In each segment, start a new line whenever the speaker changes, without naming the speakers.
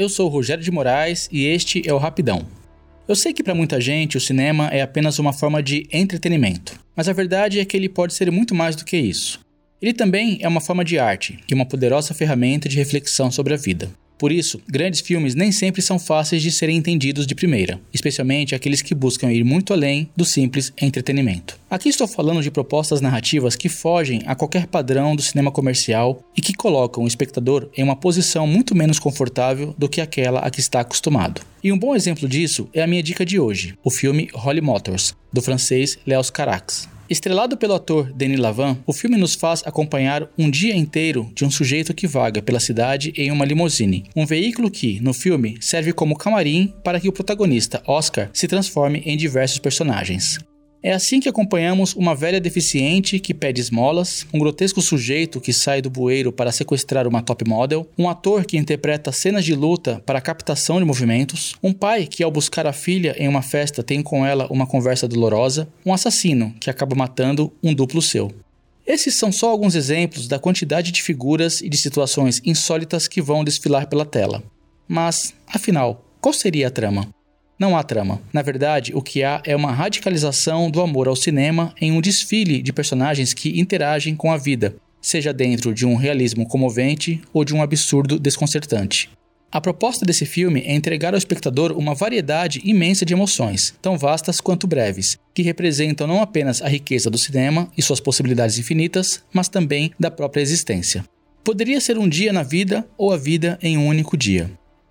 eu sou o Rogério de Moraes e este é o Rapidão. Eu sei que para muita gente o cinema é apenas uma forma de entretenimento, mas a verdade é que ele pode ser muito mais do que isso. Ele também é uma forma de arte e uma poderosa ferramenta de reflexão sobre a vida. Por isso, grandes filmes nem sempre são fáceis de serem entendidos de primeira, especialmente aqueles que buscam ir muito além do simples entretenimento. Aqui estou falando de propostas narrativas que fogem a qualquer padrão do cinema comercial e que colocam o espectador em uma posição muito menos confortável do que aquela a que está acostumado. E um bom exemplo disso é a minha dica de hoje, o filme Holly Motors, do francês Léos Carax. Estrelado pelo ator Denis Lavant, o filme nos faz acompanhar um dia inteiro de um sujeito que vaga pela cidade em uma limusine, um veículo que, no filme, serve como camarim para que o protagonista, Oscar, se transforme em diversos personagens. É assim que acompanhamos uma velha deficiente que pede esmolas, um grotesco sujeito que sai do bueiro para sequestrar uma top model, um ator que interpreta cenas de luta para captação de movimentos, um pai que, ao buscar a filha em uma festa, tem com ela uma conversa dolorosa, um assassino que acaba matando um duplo seu. Esses são só alguns exemplos da quantidade de figuras e de situações insólitas que vão desfilar pela tela. Mas, afinal, qual seria a trama? Não há trama. Na verdade, o que há é uma radicalização do amor ao cinema em um desfile de personagens que interagem com a vida, seja dentro de um realismo comovente ou de um absurdo desconcertante. A proposta desse filme é entregar ao espectador uma variedade imensa de emoções, tão vastas quanto breves, que representam não apenas a riqueza do cinema e suas possibilidades infinitas, mas também da própria existência. Poderia ser um dia na vida ou a vida em um único dia.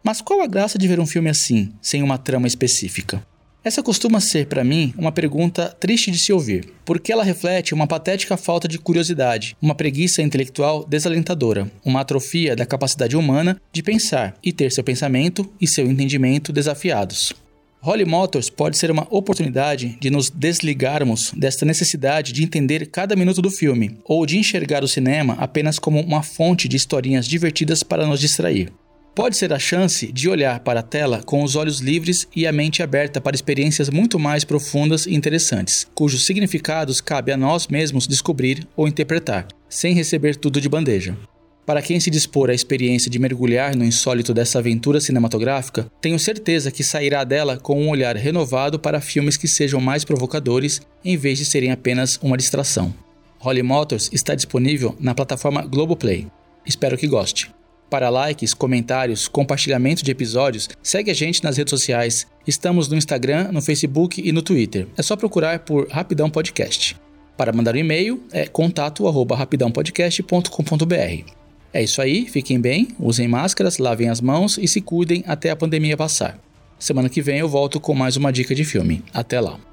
Mas qual a graça de ver um filme assim, sem uma trama específica? Essa costuma ser, para mim, uma pergunta triste de se ouvir, porque ela reflete uma patética falta de curiosidade, uma preguiça intelectual desalentadora, uma atrofia da capacidade humana de pensar e ter seu pensamento e seu entendimento desafiados. Holly Motors pode ser uma oportunidade de nos desligarmos desta necessidade de entender cada minuto do filme, ou de enxergar o cinema apenas como uma fonte de historinhas divertidas para nos distrair pode ser a chance de olhar para a tela com os olhos livres e a mente aberta para experiências muito mais profundas e interessantes, cujos significados cabe a nós mesmos descobrir ou interpretar, sem receber tudo de bandeja. Para quem se dispor à experiência de mergulhar no insólito dessa aventura cinematográfica, tenho certeza que sairá dela com um olhar renovado para filmes que sejam mais provocadores em vez de serem apenas uma distração. Holly Motors está disponível na plataforma Globoplay. Espero que goste. Para likes, comentários, compartilhamento de episódios, segue a gente nas redes sociais. Estamos no Instagram, no Facebook e no Twitter. É só procurar por Rapidão Podcast. Para mandar um e-mail é contato@rapidãopodcast.com.br. É isso aí, fiquem bem, usem máscaras, lavem as mãos e se cuidem até a pandemia passar. Semana que vem eu volto com mais uma dica de filme. Até lá.